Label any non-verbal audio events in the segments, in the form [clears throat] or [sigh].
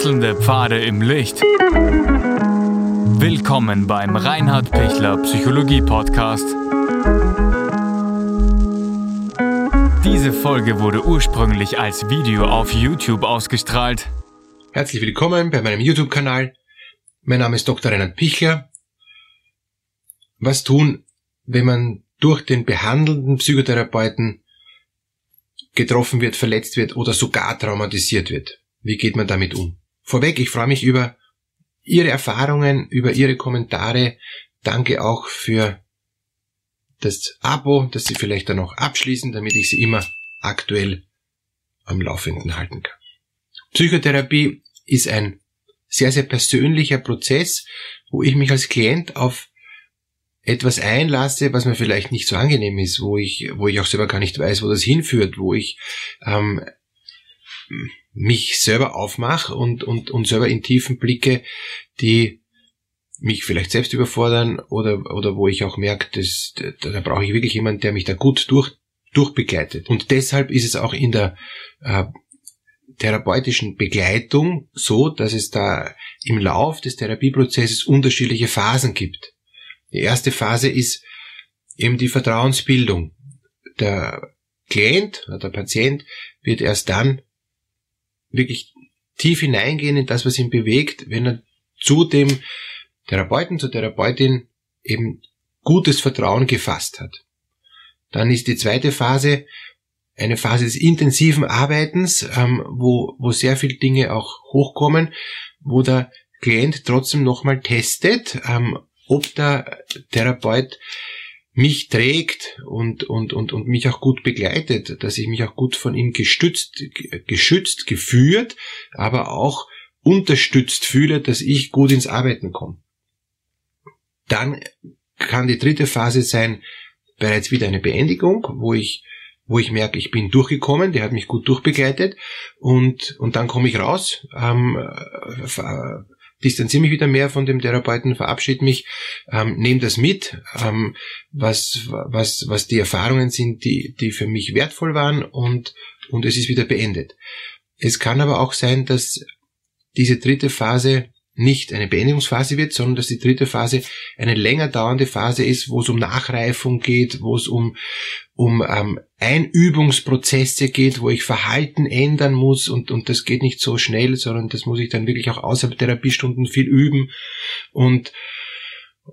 Wechselnde Pfade im Licht. Willkommen beim Reinhard Pichler Psychologie Podcast. Diese Folge wurde ursprünglich als Video auf YouTube ausgestrahlt. Herzlich willkommen bei meinem YouTube-Kanal. Mein Name ist Dr. Reinhard Pichler. Was tun, wenn man durch den behandelnden Psychotherapeuten getroffen wird, verletzt wird oder sogar traumatisiert wird? Wie geht man damit um? Vorweg, ich freue mich über Ihre Erfahrungen, über Ihre Kommentare. Danke auch für das Abo, das Sie vielleicht dann noch abschließen, damit ich Sie immer aktuell am Laufenden halten kann. Psychotherapie ist ein sehr, sehr persönlicher Prozess, wo ich mich als Klient auf etwas einlasse, was mir vielleicht nicht so angenehm ist, wo ich, wo ich auch selber gar nicht weiß, wo das hinführt, wo ich ähm, mich selber aufmache und, und, und selber in Tiefen blicke, die mich vielleicht selbst überfordern oder, oder wo ich auch merke, dass, da, da brauche ich wirklich jemanden, der mich da gut durch, durchbegleitet. Und deshalb ist es auch in der äh, therapeutischen Begleitung so, dass es da im Lauf des Therapieprozesses unterschiedliche Phasen gibt. Die erste Phase ist eben die Vertrauensbildung. Der Klient oder der Patient wird erst dann wirklich tief hineingehen in das, was ihn bewegt, wenn er zu dem Therapeuten, zur Therapeutin eben gutes Vertrauen gefasst hat. Dann ist die zweite Phase eine Phase des intensiven Arbeitens, ähm, wo, wo sehr viele Dinge auch hochkommen, wo der Klient trotzdem nochmal testet, ähm, ob der Therapeut mich trägt und, und, und, und mich auch gut begleitet, dass ich mich auch gut von ihm gestützt, geschützt, geführt, aber auch unterstützt fühle, dass ich gut ins Arbeiten komme. Dann kann die dritte Phase sein, bereits wieder eine Beendigung, wo ich wo ich merke, ich bin durchgekommen, der hat mich gut durchbegleitet und, und dann komme ich raus, ähm, distanziere mich wieder mehr von dem Therapeuten, verabschiede mich, ähm, nehme das mit, ähm, was, was, was die Erfahrungen sind, die, die für mich wertvoll waren und, und es ist wieder beendet. Es kann aber auch sein, dass diese dritte Phase nicht eine Beendigungsphase wird, sondern dass die dritte Phase eine länger dauernde Phase ist, wo es um Nachreifung geht, wo es um, um ähm, Einübungsprozesse geht, wo ich Verhalten ändern muss und, und das geht nicht so schnell, sondern das muss ich dann wirklich auch außerhalb Therapiestunden viel üben. Und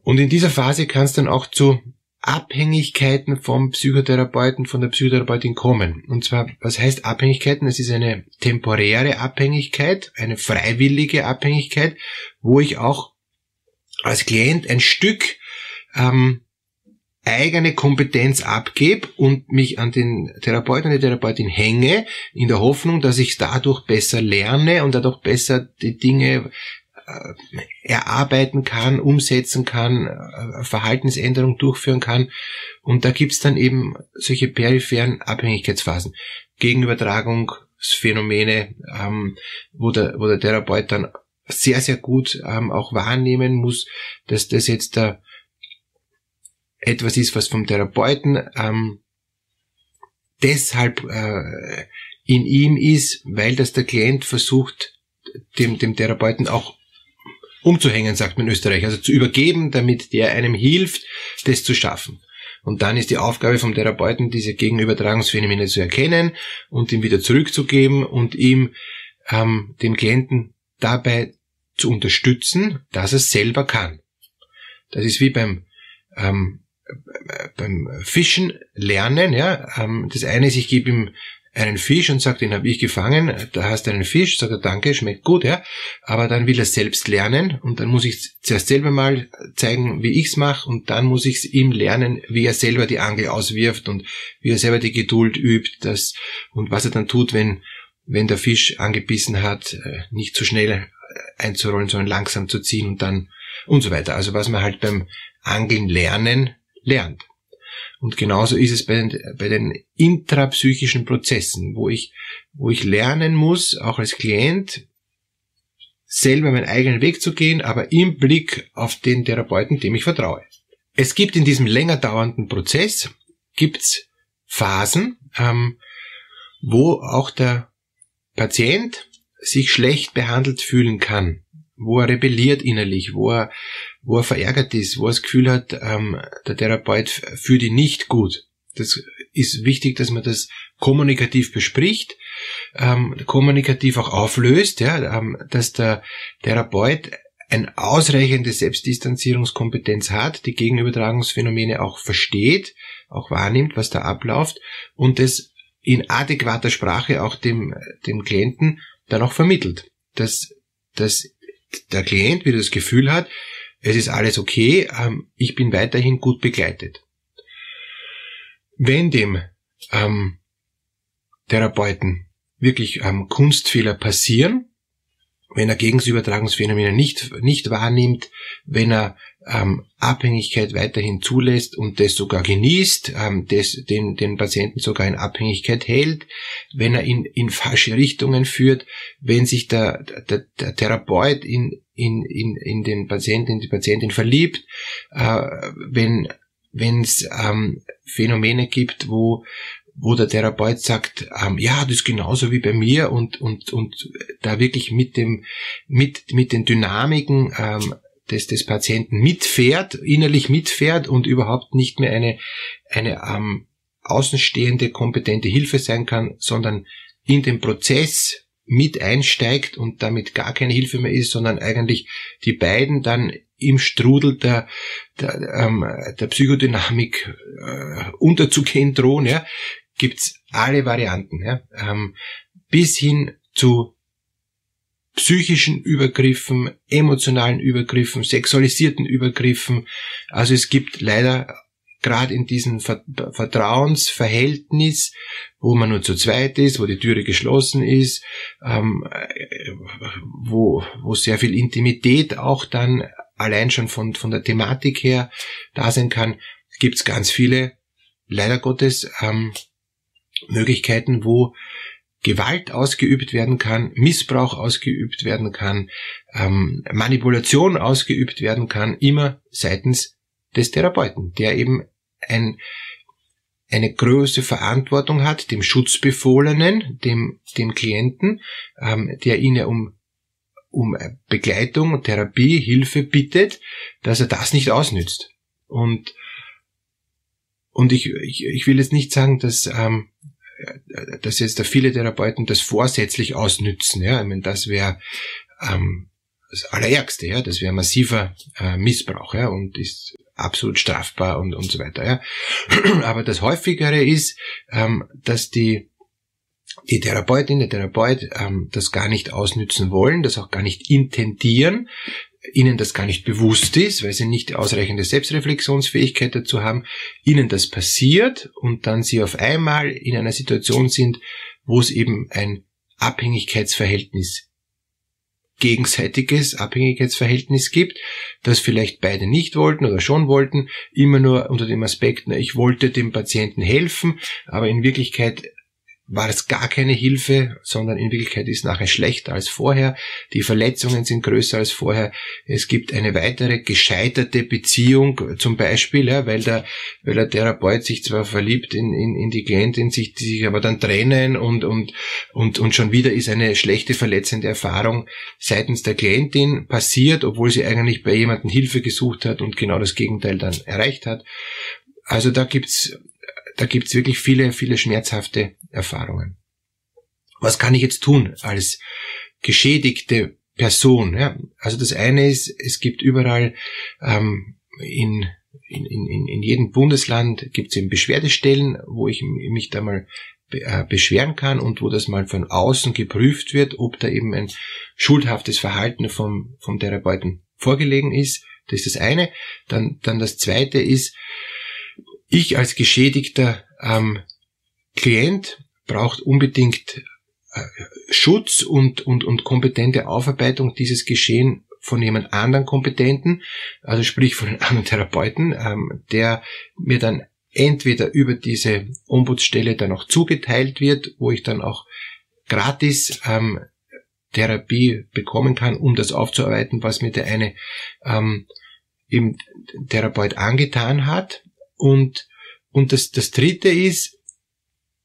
und in dieser Phase kann es dann auch zu Abhängigkeiten vom Psychotherapeuten, von der Psychotherapeutin kommen. Und zwar, was heißt Abhängigkeiten? Es ist eine temporäre Abhängigkeit, eine freiwillige Abhängigkeit, wo ich auch als Klient ein Stück ähm, eigene Kompetenz abgebe und mich an den Therapeuten die Therapeutin hänge, in der Hoffnung, dass ich dadurch besser lerne und dadurch besser die Dinge erarbeiten kann, umsetzen kann, äh, Verhaltensänderung durchführen kann. Und da gibt's dann eben solche peripheren Abhängigkeitsphasen. Gegenübertragungsphänomene, ähm, wo, der, wo der Therapeut dann sehr, sehr gut ähm, auch wahrnehmen muss, dass das jetzt da etwas ist, was vom Therapeuten ähm, deshalb äh, in ihm ist, weil das der Klient versucht, dem, dem Therapeuten auch umzuhängen, sagt man in Österreich, also zu übergeben, damit der einem hilft, das zu schaffen. Und dann ist die Aufgabe vom Therapeuten, diese Gegenübertragungsphänomene zu erkennen und ihm wieder zurückzugeben und ihm, ähm, dem Klienten dabei zu unterstützen, dass er es selber kann. Das ist wie beim, ähm, beim Fischen lernen. Ja, ähm, das eine ist, ich gebe ihm einen Fisch und sagt, den habe ich gefangen, da hast du einen Fisch, sagt er, danke, schmeckt gut, ja. Aber dann will er selbst lernen und dann muss ich zuerst selber mal zeigen, wie ich's mache und dann muss ich ihm lernen, wie er selber die Angel auswirft und wie er selber die Geduld übt, das und was er dann tut, wenn wenn der Fisch angebissen hat, äh, nicht zu schnell einzurollen, sondern langsam zu ziehen und dann und so weiter. Also was man halt beim Angeln lernen lernt. Und genauso ist es bei den, bei den intrapsychischen Prozessen, wo ich, wo ich lernen muss, auch als Klient, selber meinen eigenen Weg zu gehen, aber im Blick auf den Therapeuten, dem ich vertraue. Es gibt in diesem länger dauernden Prozess, gibt's Phasen, ähm, wo auch der Patient sich schlecht behandelt fühlen kann, wo er rebelliert innerlich, wo er, wo er verärgert ist, wo er das Gefühl hat, ähm, der Therapeut führt ihn nicht gut. Das ist wichtig, dass man das kommunikativ bespricht, ähm, kommunikativ auch auflöst, ja, ähm, dass der Therapeut eine ausreichende Selbstdistanzierungskompetenz hat, die Gegenübertragungsphänomene auch versteht, auch wahrnimmt, was da abläuft und es in adäquater Sprache auch dem, dem Klienten dann auch vermittelt, dass, dass der Klient wieder das Gefühl hat, es ist alles okay, ähm, ich bin weiterhin gut begleitet. Wenn dem ähm, Therapeuten wirklich ähm, Kunstfehler passieren, wenn er Gegensübertragungsphänomene nicht, nicht wahrnimmt, wenn er ähm, Abhängigkeit weiterhin zulässt und das sogar genießt, ähm, das, den, den Patienten sogar in Abhängigkeit hält, wenn er ihn in falsche Richtungen führt, wenn sich der, der, der Therapeut in, in, in, in den Patienten, in die Patientin verliebt, äh, wenn wenn es ähm, Phänomene gibt, wo wo der Therapeut sagt, ähm, ja, das ist genauso wie bei mir und, und, und da wirklich mit dem, mit, mit den Dynamiken ähm, des, des Patienten mitfährt, innerlich mitfährt und überhaupt nicht mehr eine, eine ähm, außenstehende, kompetente Hilfe sein kann, sondern in den Prozess mit einsteigt und damit gar keine Hilfe mehr ist, sondern eigentlich die beiden dann im Strudel der, der, ähm, der Psychodynamik äh, unterzugehen drohen, ja, gibt's alle Varianten, ja, ähm, bis hin zu psychischen Übergriffen, emotionalen Übergriffen, sexualisierten Übergriffen. Also es gibt leider gerade in diesem Vertrauensverhältnis, wo man nur zu zweit ist, wo die Türe geschlossen ist, ähm, wo, wo sehr viel Intimität auch dann allein schon von, von der Thematik her da sein kann, gibt's ganz viele, leider Gottes, ähm, Möglichkeiten, wo Gewalt ausgeübt werden kann, Missbrauch ausgeübt werden kann, ähm, Manipulation ausgeübt werden kann, immer seitens des Therapeuten, der eben ein, eine große Verantwortung hat, dem Schutzbefohlenen, dem, dem Klienten, ähm, der ihn ja um, um Begleitung, Therapie, Hilfe bittet, dass er das nicht ausnützt. Und, und ich, ich, ich will jetzt nicht sagen, dass ähm, dass jetzt da viele Therapeuten das vorsätzlich ausnützen. Ja, ich meine, das wäre ähm, das Allerärgste, ja, das wäre massiver äh, Missbrauch, ja, und ist absolut strafbar und, und so weiter, ja. [clears throat] Aber das häufigere ist, ähm, dass die die Therapeutin, der Therapeut ähm, das gar nicht ausnützen wollen, das auch gar nicht intendieren, ihnen das gar nicht bewusst ist, weil sie nicht ausreichende Selbstreflexionsfähigkeit dazu haben, ihnen das passiert und dann sie auf einmal in einer Situation sind, wo es eben ein Abhängigkeitsverhältnis gegenseitiges Abhängigkeitsverhältnis gibt, das vielleicht beide nicht wollten oder schon wollten, immer nur unter dem Aspekt, na, ich wollte dem Patienten helfen, aber in Wirklichkeit war es gar keine Hilfe, sondern in Wirklichkeit ist nachher schlechter als vorher. Die Verletzungen sind größer als vorher. Es gibt eine weitere gescheiterte Beziehung, zum Beispiel, ja, weil der, weil der Therapeut sich zwar verliebt in, in, in die Klientin, sich, die sich aber dann trennen und, und, und, und schon wieder ist eine schlechte verletzende Erfahrung seitens der Klientin passiert, obwohl sie eigentlich bei jemandem Hilfe gesucht hat und genau das Gegenteil dann erreicht hat. Also da gibt's da gibt's wirklich viele, viele schmerzhafte Erfahrungen. Was kann ich jetzt tun als geschädigte Person? Ja, also das eine ist, es gibt überall ähm, in, in, in, in jedem Bundesland gibt es eben Beschwerdestellen, wo ich mich da mal äh, beschweren kann und wo das mal von außen geprüft wird, ob da eben ein schuldhaftes Verhalten vom, vom Therapeuten vorgelegen ist. Das ist das eine. Dann, dann das zweite ist, ich als geschädigter ähm, Klient braucht unbedingt äh, Schutz und, und, und kompetente Aufarbeitung dieses Geschehen von jemand anderen Kompetenten, also sprich von einem anderen Therapeuten, ähm, der mir dann entweder über diese Ombudsstelle dann auch zugeteilt wird, wo ich dann auch gratis ähm, Therapie bekommen kann, um das aufzuarbeiten, was mir der eine ähm, im Therapeut angetan hat. Und, und das, das dritte ist,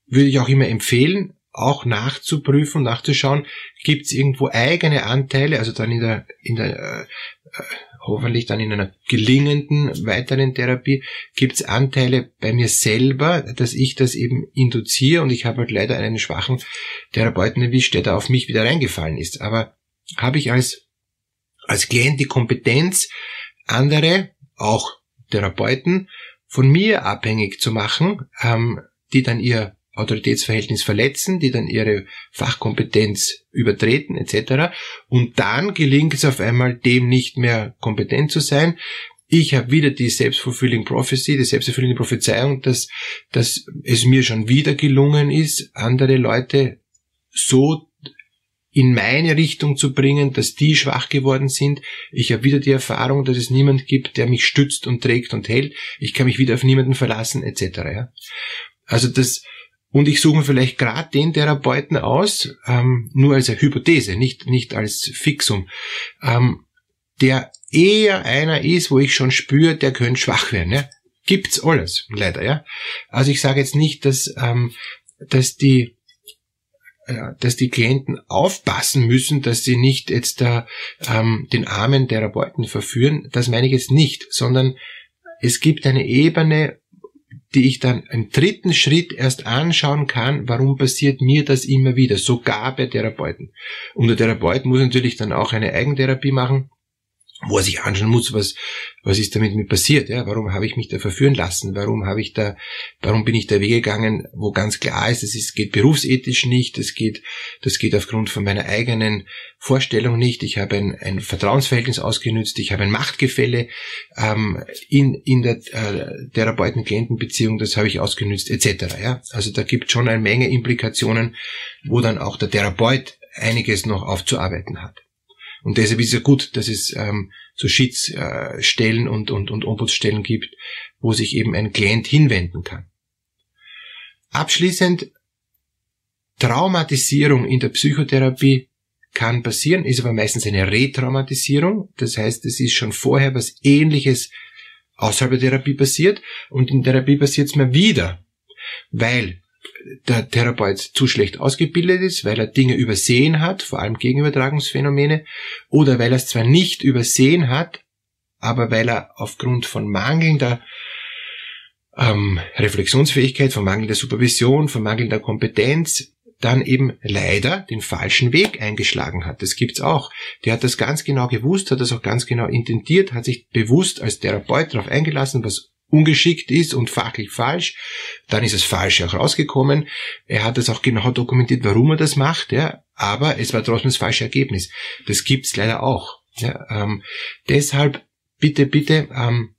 würde ich auch immer empfehlen, auch nachzuprüfen, nachzuschauen, gibt es irgendwo eigene Anteile, also dann in der, in der äh, äh hoffentlich dann in einer gelingenden weiteren Therapie, gibt es Anteile bei mir selber, dass ich das eben induziere und ich habe halt leider einen schwachen Therapeuten erwischt, der da auf mich wieder reingefallen ist. Aber habe ich als, als Klient die Kompetenz, andere, auch Therapeuten, von mir abhängig zu machen, ähm, die dann ihr Autoritätsverhältnis verletzen, die dann ihre Fachkompetenz übertreten etc. Und dann gelingt es auf einmal dem nicht mehr kompetent zu sein. Ich habe wieder die Selbstfulfilling Prophecy, die selbsterfüllende Prophezeiung, dass, dass es mir schon wieder gelungen ist, andere Leute so in meine Richtung zu bringen, dass die schwach geworden sind. Ich habe wieder die Erfahrung, dass es niemand gibt, der mich stützt und trägt und hält. Ich kann mich wieder auf niemanden verlassen, etc. Ja? Also das, und ich suche mir vielleicht gerade den Therapeuten aus, ähm, nur als eine Hypothese, nicht, nicht als Fixum, ähm, der eher einer ist, wo ich schon spüre, der könnte schwach werden. Ja? Gibt's alles, leider, ja. Also ich sage jetzt nicht, dass, ähm, dass die dass die Klienten aufpassen müssen, dass sie nicht jetzt da ähm, den armen Therapeuten verführen. Das meine ich jetzt nicht, sondern es gibt eine Ebene, die ich dann im dritten Schritt erst anschauen kann, warum passiert mir das immer wieder, sogar bei Therapeuten. Und der Therapeut muss natürlich dann auch eine Eigentherapie machen wo er sich anschauen muss, was, was ist damit mir passiert, ja, warum habe ich mich da verführen lassen, warum habe ich da, warum bin ich da weggegangen, wo ganz klar ist, es geht berufsethisch nicht, das geht, das geht aufgrund von meiner eigenen Vorstellung nicht, ich habe ein, ein Vertrauensverhältnis ausgenützt, ich habe ein Machtgefälle ähm, in, in der äh, Therapeuten-Klienten-Beziehung, das habe ich ausgenützt, etc. Ja? Also da gibt schon eine Menge Implikationen, wo dann auch der Therapeut einiges noch aufzuarbeiten hat. Und deshalb ist es ja gut, dass es ähm, so Schiedsstellen und, und, und Ombudsstellen gibt, wo sich eben ein Klient hinwenden kann. Abschließend, Traumatisierung in der Psychotherapie kann passieren, ist aber meistens eine Retraumatisierung. Das heißt, es ist schon vorher was ähnliches außerhalb der Therapie passiert und in Therapie passiert es mir wieder, weil der Therapeut zu schlecht ausgebildet ist, weil er Dinge übersehen hat, vor allem Gegenübertragungsphänomene, oder weil er es zwar nicht übersehen hat, aber weil er aufgrund von mangelnder ähm, Reflexionsfähigkeit, von mangelnder Supervision, von mangelnder Kompetenz dann eben leider den falschen Weg eingeschlagen hat. Das gibt's auch. Der hat das ganz genau gewusst, hat das auch ganz genau intendiert, hat sich bewusst als Therapeut darauf eingelassen, was ungeschickt ist und fachlich falsch, dann ist es falsch auch rausgekommen. Er hat es auch genau dokumentiert, warum er das macht, ja, aber es war trotzdem das falsche Ergebnis. Das gibt's leider auch. Ja, ähm, deshalb bitte, bitte, ähm,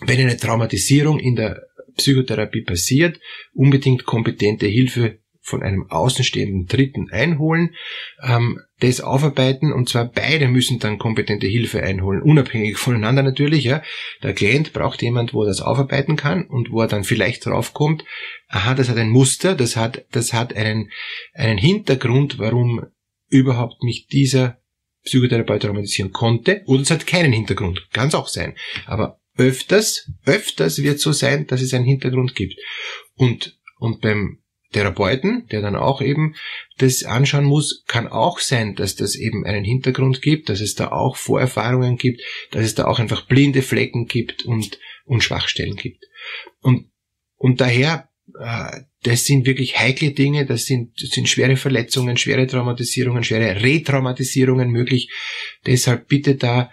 wenn eine Traumatisierung in der Psychotherapie passiert, unbedingt kompetente Hilfe von einem außenstehenden Dritten einholen, ähm, das aufarbeiten und zwar beide müssen dann kompetente Hilfe einholen, unabhängig voneinander natürlich. Ja. Der Klient braucht jemand, wo er das aufarbeiten kann und wo er dann vielleicht draufkommt, aha, das hat ein Muster, das hat, das hat einen, einen Hintergrund, warum überhaupt mich dieser Psychotherapeut traumatisieren konnte oder es hat keinen Hintergrund, kann es auch sein. Aber öfters, öfters wird so sein, dass es einen Hintergrund gibt. Und, und beim Therapeuten, der dann auch eben das anschauen muss, kann auch sein, dass das eben einen Hintergrund gibt, dass es da auch Vorerfahrungen gibt, dass es da auch einfach blinde Flecken gibt und, und Schwachstellen gibt. Und, und daher, äh, das sind wirklich heikle Dinge, das sind, das sind schwere Verletzungen, schwere Traumatisierungen, schwere Retraumatisierungen möglich. Deshalb bitte da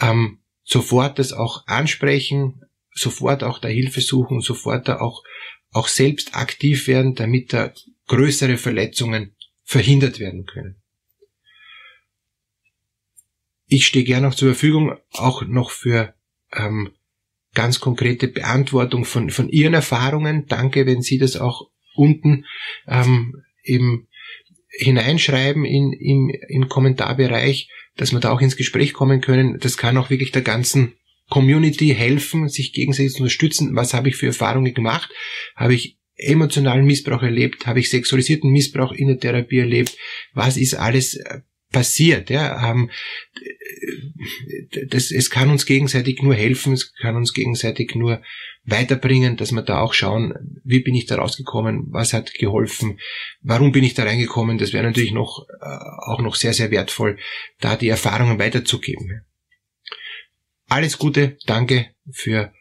ähm, sofort das auch ansprechen, sofort auch da Hilfe suchen, sofort da auch auch selbst aktiv werden, damit da größere Verletzungen verhindert werden können. Ich stehe gerne noch zur Verfügung, auch noch für ähm, ganz konkrete Beantwortung von, von Ihren Erfahrungen. Danke, wenn Sie das auch unten ähm, eben hineinschreiben in, im, im Kommentarbereich, dass wir da auch ins Gespräch kommen können. Das kann auch wirklich der ganzen Community helfen, sich gegenseitig zu unterstützen. Was habe ich für Erfahrungen gemacht? Habe ich emotionalen Missbrauch erlebt? Habe ich sexualisierten Missbrauch in der Therapie erlebt? Was ist alles äh, passiert. Ja, ähm, das, es kann uns gegenseitig nur helfen, es kann uns gegenseitig nur weiterbringen, dass wir da auch schauen, wie bin ich da rausgekommen, was hat geholfen, warum bin ich da reingekommen. Das wäre natürlich noch äh, auch noch sehr, sehr wertvoll, da die Erfahrungen weiterzugeben. Alles Gute, danke für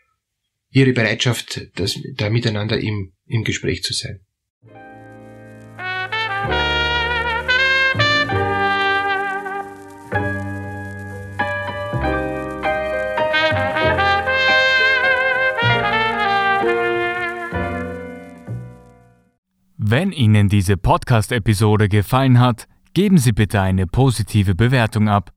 Ihre Bereitschaft, das, da miteinander im, im Gespräch zu sein. Wenn Ihnen diese Podcast-Episode gefallen hat, geben Sie bitte eine positive Bewertung ab.